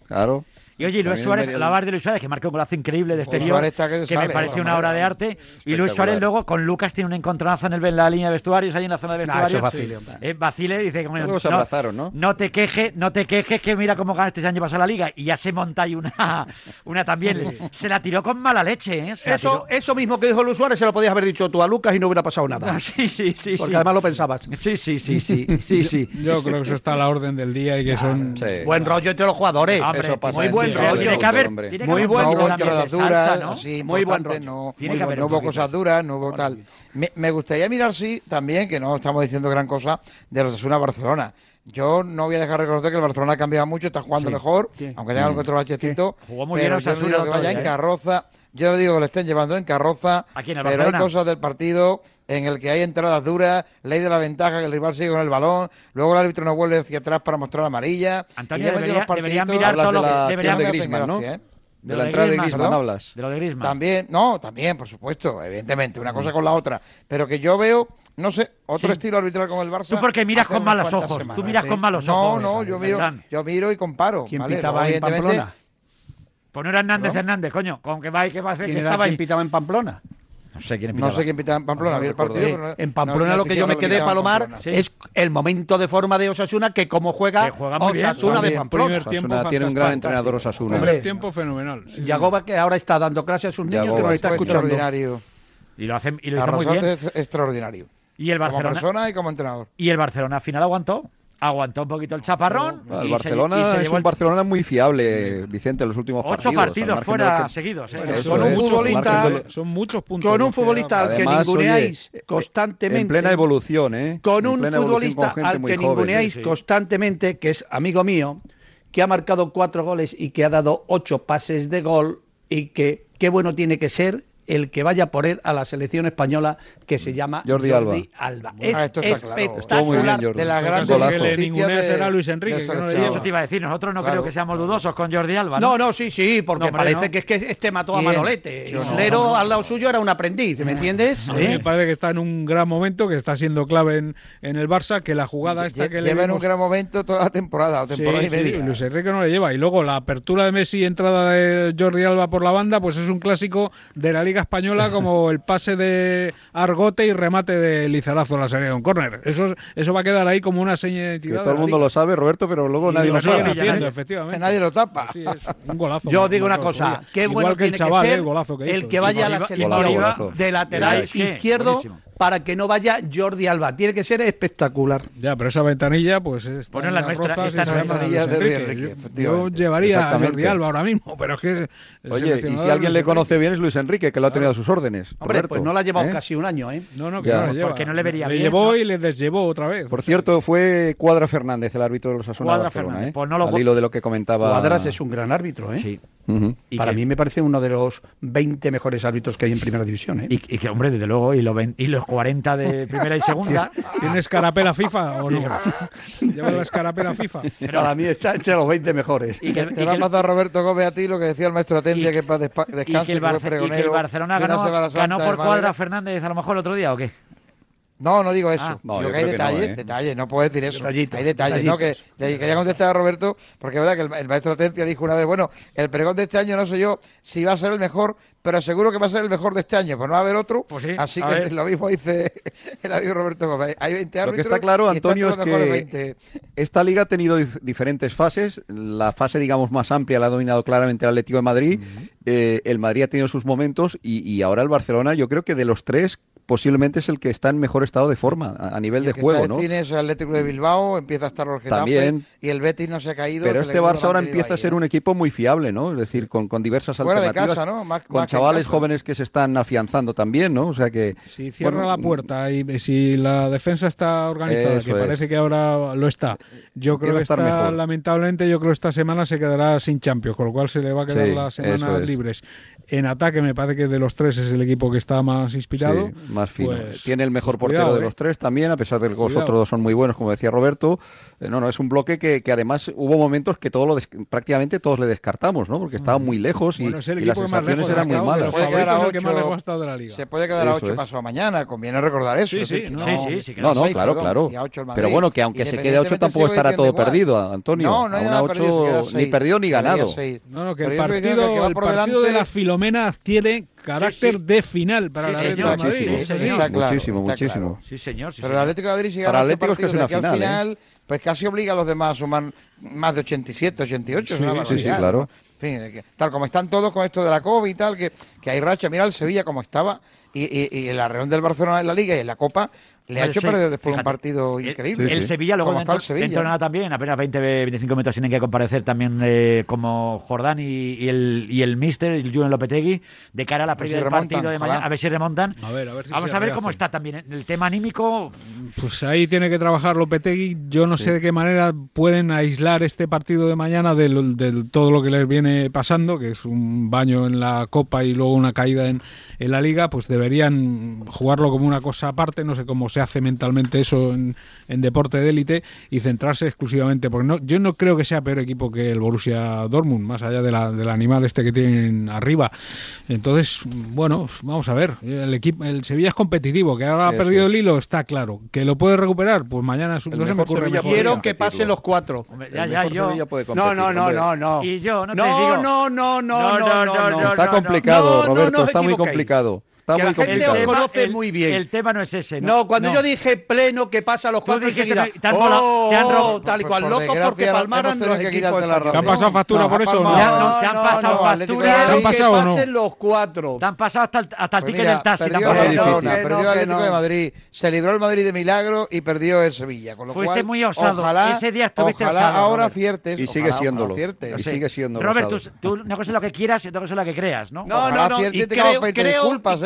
Claro. Y oye, Luis Suárez, hablar de Luis Suárez, que marcó un golazo increíble de exterior, que, me pareció una obra de arte. Y Luis Suárez luego con Lucas tiene un encontronazo en, la línea de vestuarios, ahí en la zona de vestuarios. Basile dice que no, se abrazaron, ¿no? No te quejes, no te quejes que mira cómo ganaste este año pasado la liga. Y ya se monta ahí una, <laughs> una también. se la tiró con mala leche, ¿eh? Eso, eso mismo que dijo Luis Suárez se lo podías haber dicho tú a Lucas y no hubiera pasado nada. <laughs> sí, sí, sí. Porque además lo pensabas. Sí, sí, sí, sí. sí, sí. <laughs> Yo creo que eso está a la orden del día y que son. Buen rollo entre los jugadores. eso pasa muy buen rollo. muy buen no hubo entradas duras, muy buen no, no hubo cosas duras, no hubo tal. Me, gustaría mirar, sí, también, que no estamos diciendo gran cosa, de los Asuna Barcelona. Yo no voy a dejar de reconocer que el Barcelona ha cambiado mucho, está jugando mejor, aunque tenga algún otro bachecito. pero yo digo que vaya en ¿eh? carroza. Yo le digo que lo estén llevando en carroza, pero hay cosas del partido en el que hay entradas duras, ley de la ventaja, que el rival sigue con el balón, luego el árbitro no vuelve hacia atrás para mostrar amarilla. Antonio, debería, deberían mirar todo lo que... Deberían de Griezmann, ¿no? ¿eh? De, la entrada de Griezmann hablas. De lo de Griezmann. También, no, también, por supuesto, evidentemente, una cosa mm. con la otra. Pero que yo veo, no sé, otro estilo arbitral con el Barça. Tú porque miras con malos ojos. Tú miras con malos ojos. No, no, yo miro, yo miro y comparo. ¿Quién ¿vale? pitaba en Pamplona? Pues no era Hernández Hernández, coño. Con que va y que va a hacer que estaba ahí. pitaba en Pamplona? No sé quién pitaba. No sé quién pitaba en Pamplona. el partido, en Pamplona lo que yo me quedé, Palomar, es el momento de forma de Osasuna, que como juega, Osasuna de Pamplona. Osasuna tiene un gran entrenador Osasuna. Primer tiempo fenomenal. Yagoba, que ahora está dando clase a sus niños, que lo está escuchando. Extraordinario. Y lo, hacen, y lo hizo muy bien. Es extraordinario. Y el Barcelona, como persona y como entrenador. Y el Barcelona al final aguantó aguantó un poquito el chaparrón. el Barcelona es un Barcelona muy fiable, Vicente, en los últimos Ocho partidos. fuera seguidos. ¿eh? son, un futbolista, son muchos puntos. Con un futbolista al que ninguneáis constantemente. En plena evolución, ¿eh? Con un futbolista al que ninguneáis constantemente, que es amigo mío, que ha marcado cuatro goles y que ha dado ocho pases de gol y que qué bueno tiene que ser el que vaya por él a la selección española que se llama Jordi, Alba. Es ah, espectacular. de la gran de... será Luis Enrique. Que no eso te iba a decir. Nosotros no creo que seamos dudosos con Jordi Alba. No, no, sí, sí, porque parece que es que este mató a Manolete. Islero al lado suyo era un aprendiz, ¿me entiendes? Me parece que está en un gran momento, que está siendo clave en, en el Barça, que la jugada esta que le Lleva en un gran momento toda la temporada, o temporada y media. Luis Enrique no le lleva. Y luego la apertura de Messi y entrada de Jordi Alba por la banda, pues es un clásico de la Liga Liga Española como el pase de Argote y remate de Lizarazo a la serie de un córner. Eso, eso va a quedar ahí como una seña de identidad. Que todo el mundo lo sabe, Roberto, pero luego nadie lo, sabe. Haciendo, efectivamente. nadie lo tapa. un golazo. Yo digo una cosa, qué bueno que el chaval, que ser el, golazo que, el que vaya a la selección de lateral izquierdo para que no vaya Jordi Alba. Tiene que ser espectacular. Ya, pero esa ventanilla, pues es. Poner la nuestra. Esta ventanilla de Enrique, yo, llevaría a Jordi Alba ahora mismo, pero es que. Oye, y si alguien le conoce bien es Luis Enrique, que lo ha tenido a sus órdenes. Hombre, pues no la ha llevado ¿eh? casi un año, ¿eh? No, no, que no lleva. Porque no le vería le bien. Le llevó y le desllevó otra vez. Por cierto, fue Cuadra Fernández, el árbitro de los Asuna de Barcelona, ¿eh? Pues no lo... Al hilo de lo que comentaba. Cuadras es un gran árbitro, ¿eh? Sí. Para mí me parece uno de los 20 mejores árbitros que hay en Primera División. ¿eh? Y, que, hombre, desde luego, y, y los 40 de Primera y <laughs> Segunda. ¿Tiene escarapela FIFA o no? <laughs> Lleva la escarapela FIFA. Pero Para mí está entre los 20 mejores. Y que, te va a pasar Roberto Gómez a ti lo que decía el maestro Atendia, que para descanse, y que el, Barcelona ganó, por cuadra Fernández a lo mejor el otro día, ¿o qué? No, no digo eso. Ah. No, yo que hay detalles, no, ¿eh? detalles, no puedo decir eso. hay detalles, ¿no? Que le quería contestar a Roberto, porque es verdad que el, maestro Atencia dijo una vez, bueno, el pregón de este año no sé yo si va a ser el mejor, pero seguro que va a ser el mejor de este año, pues no va a haber otro. Pues así que <laughs> lo mismo dice el amigo Roberto Gómez. Hay 20 árbitros. Lo que está claro, Antonio, es que esta liga ha tenido diferentes fases. La fase, digamos, más amplia la ha dominado claramente el Atlético de Madrid. Eh, el Madrid ha tenido sus momentos y, y ahora el Barcelona, yo creo que de los tres posiblemente es el que está en mejor estado de forma a, nivel de juego, está ¿no? El es el Atlético de Bilbao, empieza a estar el Getafe También, y el Betis no se ha caído. Pero este Barça ahora empieza a ser un equipo muy fiable, ¿no? Es decir, con, con diversas Fuera alternativas. De casa, ¿no? con chavales jóvenes que se están afianzando también, ¿no? O sea que si cierra la puerta y si la defensa está organizada, que parece que ahora lo está. Yo creo que está, lamentablemente, yo creo que esta semana se quedará sin Champions, con lo cual se le va a quedar las semanas libres. En ataque me parece que de los tres es el equipo que está más inspirado. Más fino. Pues, Tiene el mejor pues portero de los ¿eh? tres también, a pesar de que los otros dos son muy buenos, como decía Roberto. Eh, no, no, es un bloque que, que además hubo momentos que todo lo prácticamente todos le descartamos, ¿no? Porque estaba muy lejos y, las sensaciones eran muy malas. Se puede quedar a ocho, de la liga. Se puede quedar a ocho pasado mañana, conviene recordar eso. Sí, sí, no, no, no, claro, claro. Pero bueno, que aunque se quede a ocho tampoco estará todo perdido, Antonio. No, no hay nada perdido, ni perdido ni ganado. No, no, que el partido de la Filomena tiene carácter de final para el Atlético de Madrid. muchísimo, muchísimo. Sí, señor. Pero el Atlético de Madrid si gana este partido que, al final, ¿eh? pues casi obliga a los demás a sumar más de 87, 88. Sí, sí, claro. En fin, tal como están todos con esto de la COVID y tal, que, que hay racha. Mira el Sevilla como estaba y, y, y el arreón del Barcelona en la Liga y en la Copa le ha hecho perder después un partido increíble. El, Sevilla luego dentro, el Sevilla. nada también, apenas 20-25 metros tienen que comparecer también eh, como Jordán y, el, y el Mister, el Julián Lopetegui, de cara a la previa del partido de mañana, a ver si remontan. A ver, a ver si Vamos a ver cómo está también el tema anímico. Pues ahí tiene que trabajar Lopetegui. Yo no sé de qué manera pueden aislar este partido de mañana de todo lo que les viene pasando, que es un baño en la Copa y luego una caída en, en la Liga, pues deberían jugarlo como una cosa aparte, no sé cómo se hace mentalmente eso en, deporte de élite y centrarse exclusivamente, porque no, yo no creo que sea peor equipo que el Borussia Dortmund, más allá de la, del animal este que tienen arriba. Entonces, bueno, vamos a ver, el equipo, el Sevilla es competitivo, que ahora ha perdido el hilo, está claro. ¿Que lo puede recuperar? Pues mañana no se me ocurre Quiero que pasen los cuatro. ya, ya, yo. no, no, no, no, no. Y yo, no, no, no, no, no, no, no, Está complicado, Roberto, está muy complicado que la gente os conoce muy bien. El tema no es ese. No, cuando yo dije pleno que pasa a los cuatro enseguida. Te han, oh, te han robado, tal y cual loco porque palmaran los equipos. ¿Te han pasado factura por eso? No, te han pasado factura. ¿Te han pasado o no? los cuatro. Te han pasado hasta el, hasta el pues ticket del taxi. Perdió el Atlético de Madrid. Se libró el Madrid de milagro y perdió el Sevilla. Con lo Fuiste muy osado. Ojalá, Ese día estuviste ojalá ahora ciertes. Y sigue siéndolo. Y sigue siendo Robert, tú una cosa es lo que quieras y otra cosa es lo que creas, ¿no? No, no, no. Y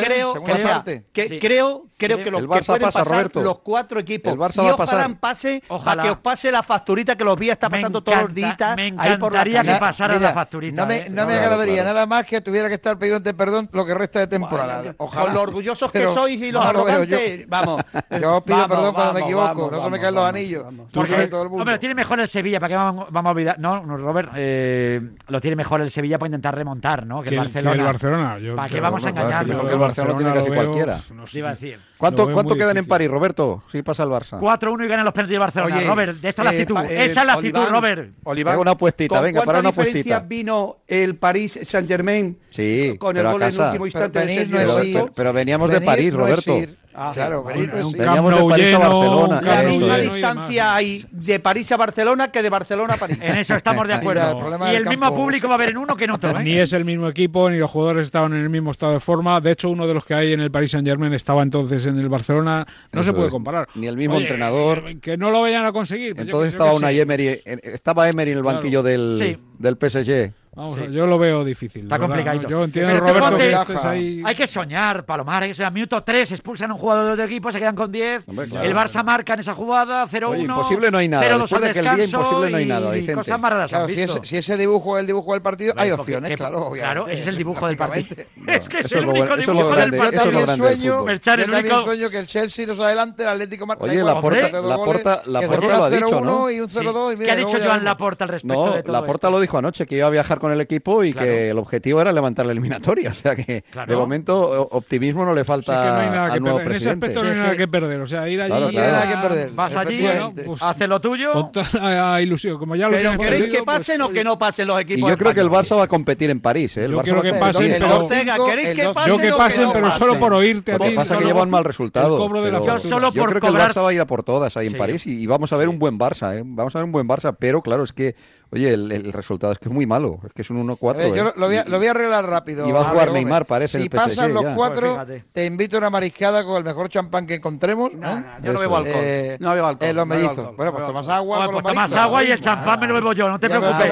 creo, creo, que creo, creo que, los, que pueden pasar los cuatro equipos. El Barça y ojalá pase para que os pase la facturita que los días está pasando todos los días. Me encantaría que pasara la facturita. No me, ¿eh? no me agradaría nada más que tuviera que estar pidiendo perdón lo que resta de temporada. Ojalá. Con lo orgullosos que sois y los arrogantes. Vamos. <laughs> Yo pido perdón cuando me equivoco. No se me caen los anillos. Hombre, tiene mejor el Sevilla. ¿Para qué vamos a olvidar? No, Robert. Eh, lo tiene mejor el Sevilla para intentar remontar, ¿no? Que el Barcelona. Barcelona. ¿Para qué vamos a engañarnos? El Barcelona tiene casi cualquiera. Iba a decir. ¿Cuánto, ¿cuánto quedan en París, Roberto? Si pasa el Barça. 4-1 y ganan los penaltis de Barcelona. Robert, esta es la eh, actitud. Eh, Esa es la actitud, Robert. Olivar, una apuestita, venga, para una apuestita. vino el París Saint-Germain sí, con el gol en el último instante pero, de pero, veníamos de París, Roberto. Ah, claro, veníamos de París a Barcelona. La misma distancia hay de París a Barcelona que de Barcelona a París. En eso estamos de acuerdo. y el mismo público va a haber en uno que en otro. <laughs> ¿eh? Ni es el mismo equipo, ni los jugadores estaban en el mismo estado de forma. De hecho, uno de los que hay en el Paris Saint Germain estaba entonces en el Barcelona. No se puede comparar. Ni el mismo entrenador. Eh, que no lo vayan a conseguir. Pues entonces estaba una Emery, estaba Emery en el banquillo del, del PSG. Vamos, yo lo veo difícil. Está complicado. Yo entiendo, Roberto, que ahí... Hay que soñar, Palomar. Hay que ser minuto 3 expulsan a un jugador del equipo, se quedan con 10. el Barça marca en esa jugada, 0-1. Imposible no hay nada. Después de que el día imposible no hay nada, Vicente. Cosas más raras claro, si, es, si, ese dibujo es el dibujo del partido, hay opciones, claro, obviamente. Claro, ese es el dibujo del partido. <laughs> es que es el único dibujo del partido. Yo también sueño, yo también sueño que el Chelsea nos adelante, el Atlético marca. Oye, la Porta lo ha dicho, ¿no? y un 0-2. ¿Qué ha dicho Joan Laporta al respecto de todo No, Laporta lo dijo anoche, que iba a viajar con el equipo y que el objetivo era levantar la eliminatoria. <laughs> O sea que de momento optimismo no le falta al nuevo presidente. En ese aspecto no hay nada que perder. O sea, ir allí. no hay nada que perder. Vas allí, pues, hace lo tuyo. Con toda ilusión. Como ya lo pero ¿queréis que pasen pues, o que no pasen los equipos? Y yo creo que el Barça va a competir en París. ¿eh? yo creo que pasen, pero. ¿Queréis que pasen? Yo que pasen, pero solo por oírte a ti. pasa que lleva un mal resultado. Yo creo que el Barça va a ir a por todas ahí en París y vamos a ver un buen Barça. ¿eh? Vamos a ver un buen Barça, pero claro, es que Oye, el, resultado es que es muy malo, es que es un 1-4. yo ¿eh? lo, voy a, lo, voy a, arreglar rápido. Y va a jugar Neymar, parece. Si pasan los cuatro, pues te invito a una mariscada con el mejor champán que encontremos. No, yo no bebo alcohol. Eh, no bebo alcohol. Eh, los mellizos. bueno, pues tomas agua. Pues tomas agua y el champán me lo bebo yo, no te preocupes.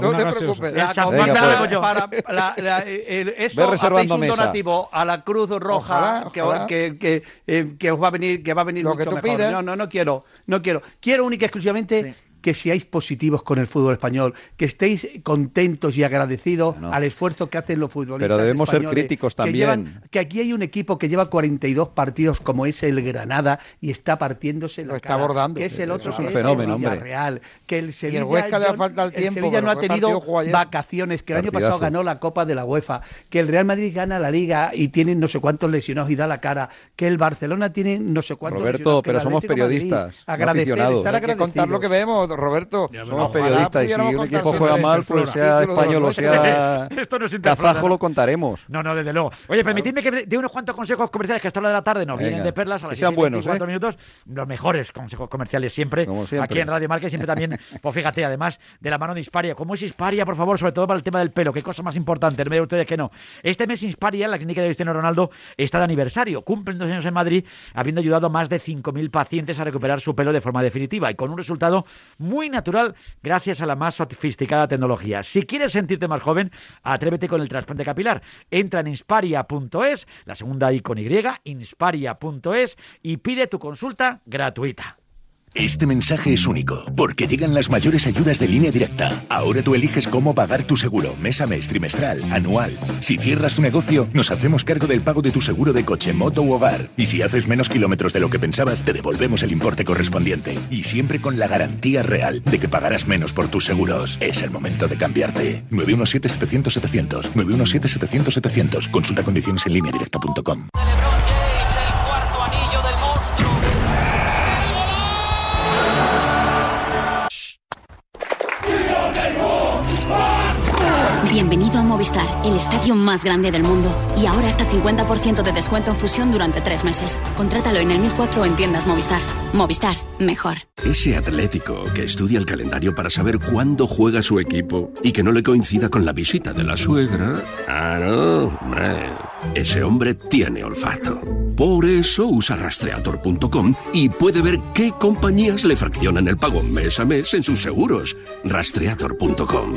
no te preocupes. El champán me lo bebo yo. Eso hacéis un donativo a la Cruz Roja que os va a venir que va a venir mucho mejor. No, no, no quiero. No quiero. Quiero única y exclusivamente que seáis positivos con el fútbol español, que estéis contentos y agradecidos al esfuerzo que hacen los futbolistas. Pero debemos ser críticos también. Que, aquí hay un equipo que lleva 42 partidos como es el Granada y está partiéndose la Lo está abordando. Que es el otro es un fenómeno, el Villarreal. Que el Sevilla, y el le falta el tiempo. Sevilla no ha tenido vacaciones, que el año pasado ganó la Copa de la UEFA, que el Real Madrid gana la Liga y tiene no sé cuántos lesionados y da la cara, que el Barcelona tiene no sé cuántos Roberto, pero somos periodistas, agradecer, Hay que contar lo que vemos Roberto. Somos periodistas y si un equipo juega mal, pues sea español o sea <laughs> kazajo, lo contaremos. No, no, desde luego. Oye, permitidme que dé unos cuantos consejos comerciales que hasta la de la tarde nos vienen de perlas a las sean buenos, ¿eh? minutos. Los mejores consejos comerciales siempre, aquí en Radio Marca siempre también, <laughs> pues fíjate, además de la mano de Insparia. ¿Cómo es Insparia, por favor? Sobre todo para el tema del pelo. ¿Qué cosa más importante? No me ustedes que no. Este mes Insparia, la clínica de Cristiano Ronaldo, está de aniversario. Cumplen dos años en Madrid, habiendo ayudado a más de 5.000 pacientes a recuperar su pelo de forma definitiva y con un resultado muy natural gracias a la más sofisticada tecnología. Si quieres sentirte más joven, atrévete con el trasplante capilar. Entra en insparia.es, la segunda I con Y, insparia.es y pide tu consulta gratuita. Este mensaje es único, porque llegan las mayores ayudas de línea directa. Ahora tú eliges cómo pagar tu seguro, mes a mes, trimestral, anual. Si cierras tu negocio, nos hacemos cargo del pago de tu seguro de coche, moto u hogar. Y si haces menos kilómetros de lo que pensabas, te devolvemos el importe correspondiente. Y siempre con la garantía real de que pagarás menos por tus seguros. Es el momento de cambiarte. 917-700-700. 917-700-700. Consulta condiciones en línea directa.com. Bienvenido a Movistar, el estadio más grande del mundo. Y ahora hasta 50% de descuento en fusión durante tres meses. Contrátalo en el 1004 en tiendas Movistar. Movistar, mejor. Ese atlético que estudia el calendario para saber cuándo juega su equipo y que no le coincida con la visita de la suegra. Ah, no, hombre. Ese hombre tiene olfato. Por eso usa rastreator.com y puede ver qué compañías le fraccionan el pago mes a mes en sus seguros. Rastreator.com.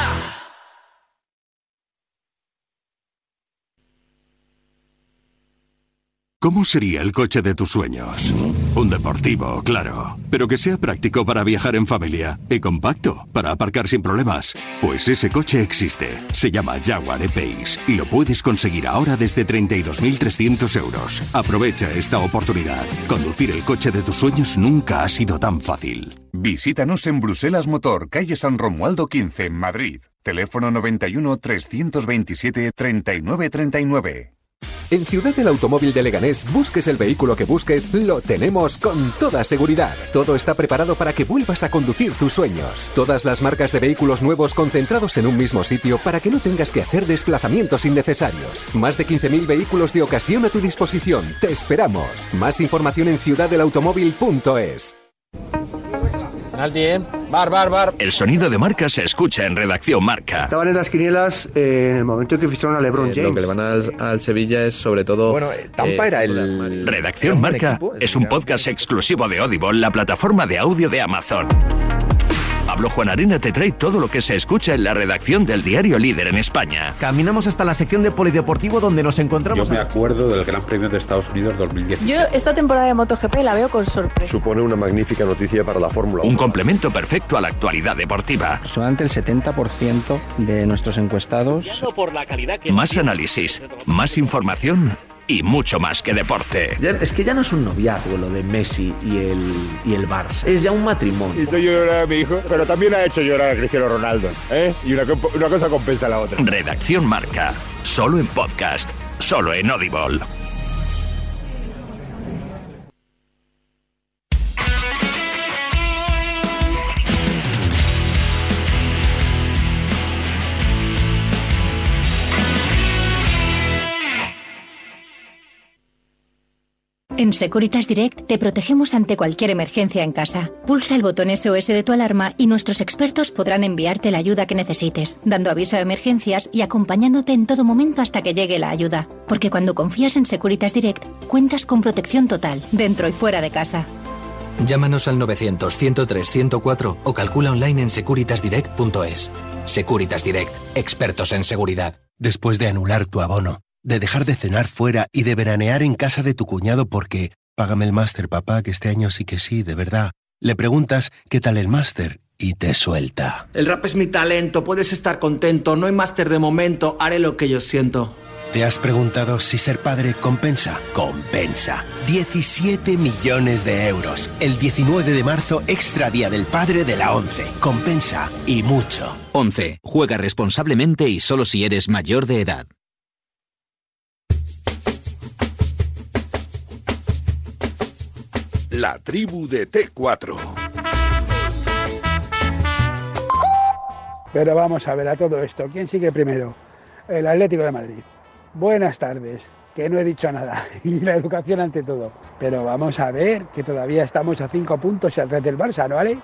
¿Cómo sería el coche de tus sueños? Un deportivo, claro, pero que sea práctico para viajar en familia y compacto para aparcar sin problemas. Pues ese coche existe. Se llama Jaguar E-Pace y lo puedes conseguir ahora desde 32.300 euros. Aprovecha esta oportunidad. Conducir el coche de tus sueños nunca ha sido tan fácil. Visítanos en Bruselas Motor, calle San Romualdo 15, Madrid. Teléfono 91 327 3939. En Ciudad del Automóvil de Leganés, busques el vehículo que busques, lo tenemos con toda seguridad. Todo está preparado para que vuelvas a conducir tus sueños. Todas las marcas de vehículos nuevos concentrados en un mismo sitio para que no tengas que hacer desplazamientos innecesarios. Más de 15.000 vehículos de ocasión a tu disposición. Te esperamos. Más información en ciudaddelautomóvil.es. Bar, bar, bar. El sonido de marca se escucha en Redacción Marca. Estaban en las quinielas eh, en el momento en que ficharon a LeBron James. Eh, lo que le van al, Sevilla es sobre todo. Bueno, eh, Tampa era el. Redacción Marca es un podcast exclusivo de Audible, la plataforma de audio de Amazon. Pablo Juan Arena te trae todo lo que se escucha en la redacción del diario Líder en España. Caminamos hasta la sección de Polideportivo donde nos encontramos. Yo me acuerdo del Gran Premio de Estados Unidos 2010. Yo esta temporada de MotoGP la veo con sorpresa. Supone una magnífica noticia para la Fórmula 1. Un complemento perfecto a la actualidad deportiva. Solamente el 70% de nuestros encuestados. Más análisis, más información y mucho más que deporte. es que ya no es un noviazgo lo de Messi y el, y el Barça, es ya un matrimonio. Hizo llorar a mi hijo, pero también ha hecho llorar a Cristiano Ronaldo. ¿eh? Y una, una cosa compensa a la otra. Redacción Marca, solo en podcast, solo en Audible. En Securitas Direct te protegemos ante cualquier emergencia en casa. Pulsa el botón SOS de tu alarma y nuestros expertos podrán enviarte la ayuda que necesites, dando aviso a emergencias y acompañándote en todo momento hasta que llegue la ayuda. Porque cuando confías en Securitas Direct, cuentas con protección total, dentro y fuera de casa. Llámanos al 900-103-104 o calcula online en securitasdirect.es. Securitas Direct, expertos en seguridad. Después de anular tu abono de dejar de cenar fuera y de veranear en casa de tu cuñado porque págame el máster, papá, que este año sí que sí, de verdad. Le preguntas qué tal el máster y te suelta. El rap es mi talento, puedes estar contento, no hay máster de momento, haré lo que yo siento. ¿Te has preguntado si ser padre compensa? Compensa. 17 millones de euros. El 19 de marzo, extra día del padre de la 11. Compensa y mucho. 11. Juega responsablemente y solo si eres mayor de edad. La tribu de T4. Pero vamos a ver a todo esto. ¿Quién sigue primero? El Atlético de Madrid. Buenas tardes. Que no he dicho nada. <laughs> Y la educación ante todo. Pero vamos a ver que todavía estamos a cinco puntos al red del Barça, ¿no vale?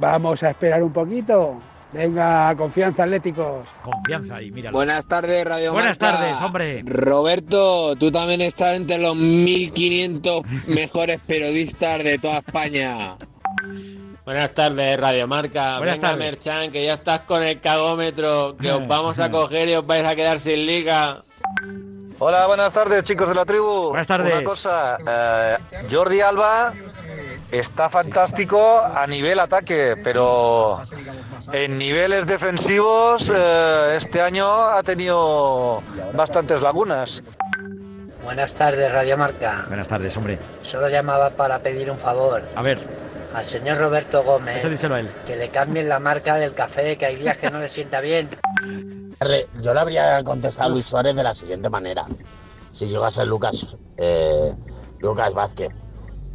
Vamos a esperar un poquito. Venga, confianza, Atléticos. Confianza y mira. Buenas tardes, Radio Buenas tardes, hombre. Roberto, tú también estás entre los 1500 <laughs> mejores periodistas de toda España. Buenas tardes, Radio Marca. Buenas Venga, Merchan, que ya estás con el cagómetro, que os vamos a coger y os vais a quedar sin liga. Hola, buenas tardes, chicos de la tribu. Buenas tardes. Una cosa, eh, Jordi Alba está fantástico a nivel ataque, pero en niveles defensivos eh, este año ha tenido bastantes lagunas. Buenas tardes, Radio Marca. Buenas tardes, hombre. Solo llamaba para pedir un favor. A ver. Al señor Roberto Gómez. Eso díselo a él. Que le cambien la marca del café, que hay días que no le sienta bien. Yo le habría contestado a Luis Suárez de la siguiente manera. Si llegase a Lucas, eh, Lucas Vázquez.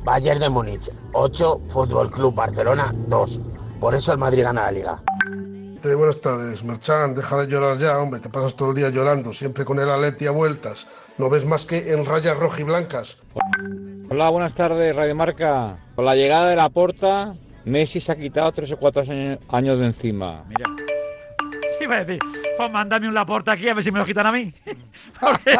Bayern de Múnich, 8, Fútbol Club Barcelona, 2. Por eso el Madrid gana la liga. Eh, buenas tardes, Merchan, deja de llorar ya, hombre, te pasas todo el día llorando, siempre con el Aleti a vueltas. No ves más que en rayas rojiblancas. Hola, buenas tardes, Radio Marca. Con la llegada de la porta, Messi se ha quitado tres o cuatro años de encima. Mira. <laughs> Iba a decir, Pues mándame un Laporta aquí a ver si me lo quitan a mí. <laughs> Porque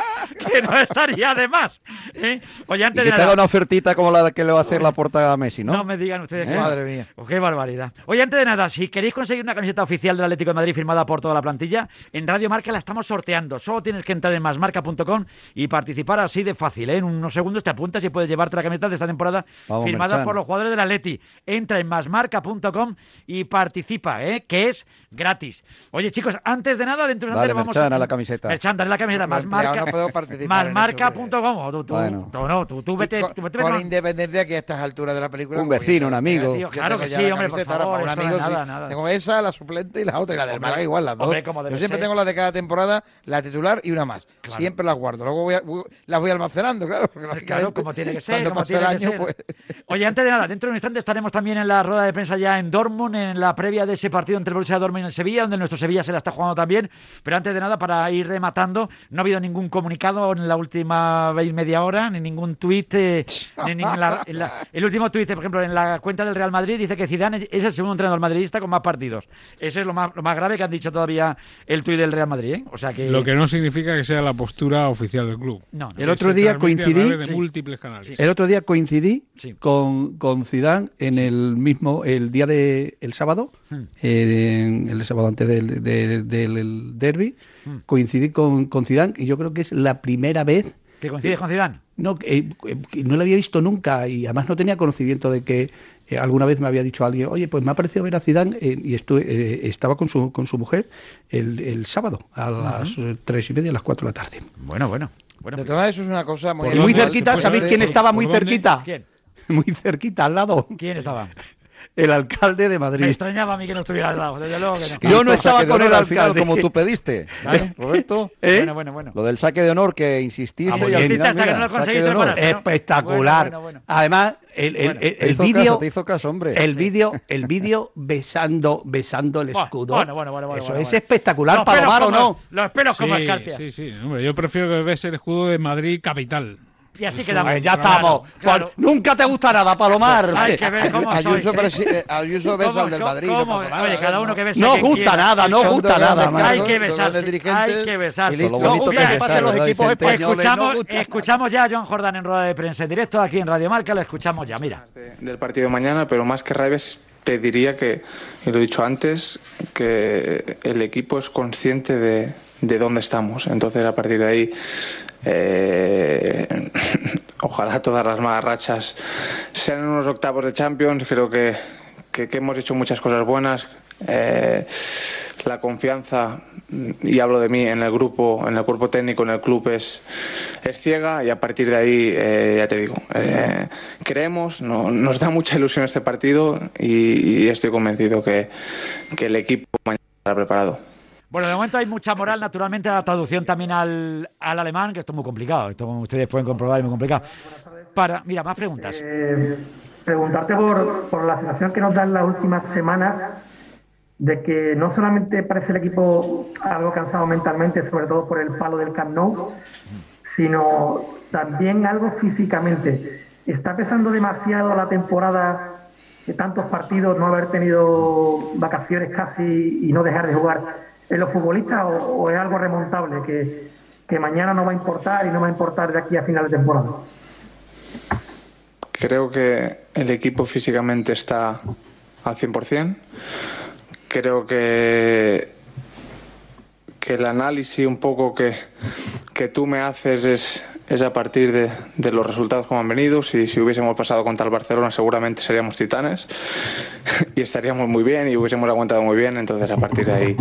que no estaría de más. ¿eh? Oye, antes que de nada... una ofertita como la que le va a hacer la porta a Messi, ¿no? No me digan ustedes. ¿Eh? Madre mía. Oh, qué barbaridad. Oye, antes de nada, si queréis conseguir una camiseta oficial del Atlético de Madrid firmada por toda la plantilla, en Radio Marca la estamos sorteando. Solo tienes que entrar en masmarca.com y participar así de fácil. ¿eh? En unos segundos te apuntas y puedes llevarte la camiseta de esta temporada firmada por los jugadores del Atleti. Entra en masmarca.com y participa, ¿eh? que es gratis. Oye, chicos, antes de nada, dentro de un vamos a... la camiseta. Merchan, la camiseta. Más marca, Masmarca.com. Bueno. Tú, no, tú, tú vete, con, tú vete con independencia que a estas alturas de la película. Un vecino, un amigo. claro que sí, hombre, por favor, un amigo, nada, nada. Tengo esa, la suplente y la otra, y la del Málaga igual, las dos. Yo siempre tengo la de cada temporada, la titular y una más. Siempre las guardo. Luego voy las voy almacenando, claro. Claro, como tiene que ser. Cuando pase el año, pues... Oye, antes de nada, dentro de un instante estaremos también en la rueda de prensa ya en Dortmund, en la previa de ese partido entre el Borussia Dortmund y el Sevilla, donde nuestro Sevilla se la está jugando también. Pero antes de nada, para ir rematando, no ha habido ningún comunicado en la última media hora, ni ningún tuit, eh, ni el último tuit, por ejemplo, en la cuenta del Real Madrid dice que Zidane es el segundo entrenador madridista con más partidos. Eso es lo más, lo más grave que han dicho todavía el tuit del Real Madrid. ¿eh? O sea que... Lo que no significa que sea la postura oficial del club. No, el otro día coincidí... múltiples canales. El otro día coincidí con, con Zidane en el mismo, el día de el sábado, hmm. eh, el sábado antes del, del, derby, hmm. coincidí con, con Zidane y yo creo que es la primera vez ¿Que coincide con Zidane? No, eh, no lo había visto nunca y además no tenía conocimiento de que eh, alguna vez me había dicho alguien, oye, pues me ha parecido ver a Zidane y estuve, estaba con su, con su mujer el, el sábado a las tres y media, a las cuatro de la tarde. Bueno, bueno. bueno de todas eso es una cosa muy... muy cerquita, ¿sabéis quién estaba muy cerquita? ¿Quién? <laughs> Muy cerquita, al lado. ¿Quién estaba? El alcalde de Madrid. Me extrañaba a mí que no estuviera al lado, desde luego que no. Yo no estaba con el alcalde. como tú pediste, ¿vale, <laughs> Roberto? ¿Eh? Bueno, bueno, bueno. Lo del saque de honor que insististe y al final, mira, saque de honor. Espectacular. Además, el, el, el, vídeo te hizo caso, hombre. El vídeo el vídeo besando besando el escudo. Bueno, bueno, bueno, Eso es espectacular, Palomar o no. Los pelos como escarpias. Sí, sí, hombre, yo prefiero que ves el escudo de Madrid capital. Y así quedamos. ya estamos. Nunca te gusta nada, Palomar. Hay que ver cómo Ayuso, eh, Ayuso besa al del Madrid. No pasa nada, Oye, cada uno que besa. No gusta nada, no gusta nada. Hay que besarse. Hay que besarse. No gusta que pasen los equipos españoles. Escuchamos ya a John Jordan en rueda de prensa en directo aquí en Radio Marca. Lo escuchamos ya, mira. Del partido de mañana, pero más que rabias te diría que, y lo he dicho antes, que el equipo es consciente de, de dónde estamos. Entonces, a partir de ahí, eh, <laughs> ojalá todas las malas rachas sean unos octavos de Champions. Creo que, hemos hecho muchas cosas buenas. Eh, la confianza, y hablo de mí, en el grupo, en el cuerpo técnico, en el club es, es ciega y a partir de ahí, eh, ya te digo, creemos, no, nos da mucha ilusión este partido y, estoy convencido que, que el equipo mañana estará preparado. Bueno, de momento hay mucha moral, naturalmente, a la traducción también al, al alemán, que esto es muy complicado. Esto, como ustedes pueden comprobar, es muy complicado. Para, mira, más preguntas. Eh, preguntarte por, por la sensación que nos dan las últimas semanas de que no solamente parece el equipo algo cansado mentalmente, sobre todo por el palo del Camp Nou, sino también algo físicamente. ¿Está pesando demasiado la temporada de tantos partidos, no haber tenido vacaciones casi y no dejar de jugar? En los futbolistas o, es algo remontable que, que, mañana no va a importar y no va a importar de aquí a final de temporada? Creo que el equipo físicamente está al 100%. Creo que, que el análisis un poco que, que tú me haces es, es a partir de, de, los resultados como han venido. Si, si hubiésemos pasado contra el Barcelona, seguramente seríamos titanes <laughs> y estaríamos muy bien y hubiésemos aguantado muy bien. Entonces, a partir de ahí,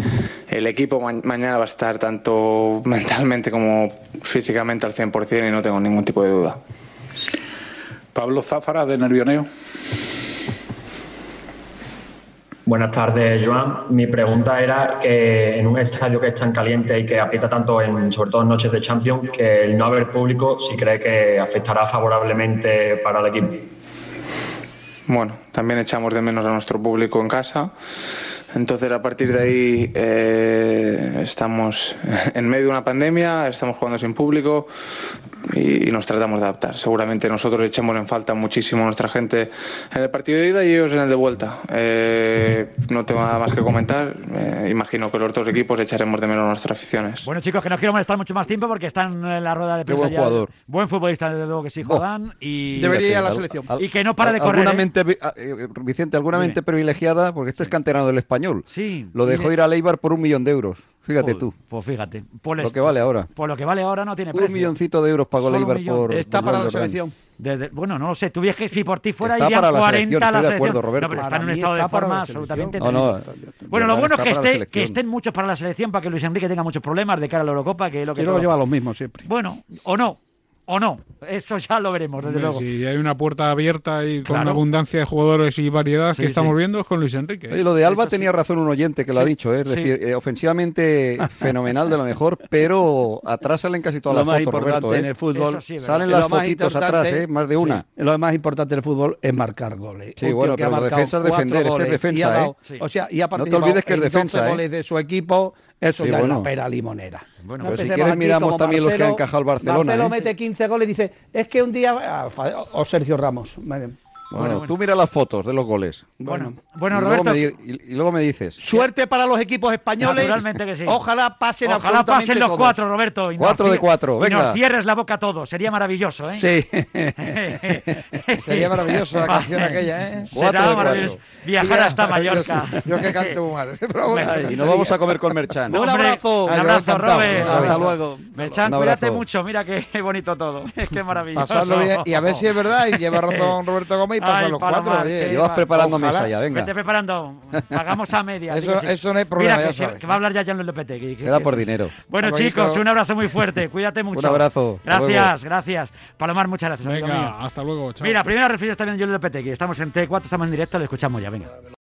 el equipo mañana va a estar tanto <laughs> mentalmente como físicamente al 100% y no tengo ningún tipo de duda. Pablo Záfara, de Nervioneo. Buenas tardes, Joan. Mi pregunta era que en un estadio que es tan caliente y que aprieta tanto, en, sobre todo en noches de Champions, que el no haber público, si cree que afectará favorablemente para el equipo. Bueno, también echamos de menos a nuestro público en casa. Entonces, a partir de ahí, eh, estamos <laughs> en medio de una pandemia, estamos jugando sin público y, nos tratamos de adaptar. Seguramente nosotros echamos en falta muchísimo a nuestra gente en el partido de ida y ellos en el de vuelta. Eh, no tengo nada más que comentar. Eh, imagino que los dos equipos echaremos de menos nuestras aficiones. Bueno, chicos, que no quiero molestar mucho más tiempo porque están en la rueda de prensa. buen jugador. Buen futbolista, desde luego que sí, Jodán. Y... Debería ir a la selección. y que no para de correr. Vicente, alguna mente privilegiada, porque este es canterano del español. Sí. Lo dejó ir a Leibar por un millón de euros. Fíjate tú. Pues fíjate. lo que vale ahora. Por lo que vale ahora no tiene precio. Un milloncito de euros pagó Leibar por. Está para la selección. bueno, no lo sé. Tú ves que si por ti fuera irían 40 a la selección. De acuerdo, Roberto. No, pero está en un estado de forma absolutamente. No, no, bueno, lo bueno es que, esté, que estén muchos para la selección para que Luis Enrique tenga muchos problemas de cara a la Eurocopa. Que lo que lo lleva los mismos siempre. Bueno, o no o no. Eso ya lo veremos, desde luego. Si hay una puerta abierta y con abundancia de jugadores y variedad que estamos viendo es con Luis Enrique. lo de Alba tenía razón un oyente que lo ha dicho, ¿eh? es decir, eh, ofensivamente <laughs> fenomenal de lo mejor, pero atrás salen casi todas las fotos, Roberto. En ¿eh? el fútbol salen las fotitos atrás, ¿eh? más de una. Lo más importante del fútbol es marcar goles. Sí, bueno, pero la defensa es defender, este es defensa, ¿eh? O sea, y ha no te olvides que es defensa, goles de su equipo eso ya es la pera limonera. Bueno, pero si quieres miramos también los que han encajado el Barcelona. Marcelo ¿eh? mete 15 goles y dice, es que un día... Ah, o Sergio Ramos. Bueno, tú mira las fotos de los goles. Bueno, bueno, Roberto. y, luego me dices. Suerte para los equipos españoles. Naturalmente que sí. Ojalá pasen Ojalá pasen los cuatro, Roberto. cuatro de cuatro, venga. Y nos cierres la boca a todos. Sería maravilloso, ¿eh? Sí. <laughs> Sería maravilloso la canción aquella, ¿eh? Será maravilloso. Viajar hasta Mallorca. Yo, que canto mal. <laughs> y nos vamos a comer con Merchan. Un abrazo. Un abrazo, Robert. Hasta luego. Merchan, cuídate mucho. Mira qué bonito todo. <laughs> Es que maravilloso. Pasarlo bien. Y a ver si es verdad. Y lleva razón Roberto Gómez y pasa los cuatro. Y vas preparando mesa ya, venga. Vete preparando. Pagamos a media. eso, eso no hay problema. Mira, que, que, va a hablar ya Jan Lopetegui. Será por dinero. Bueno, chicos, un abrazo muy fuerte. Cuídate <laughs> mucho. un abrazo. Gracias, gracias. Palomar, muchas gracias. Venga, hasta luego. Chao. Mira, primera referencia también John Lopetegui. Estamos en T4, estamos en directo, le escuchamos ya. Venga.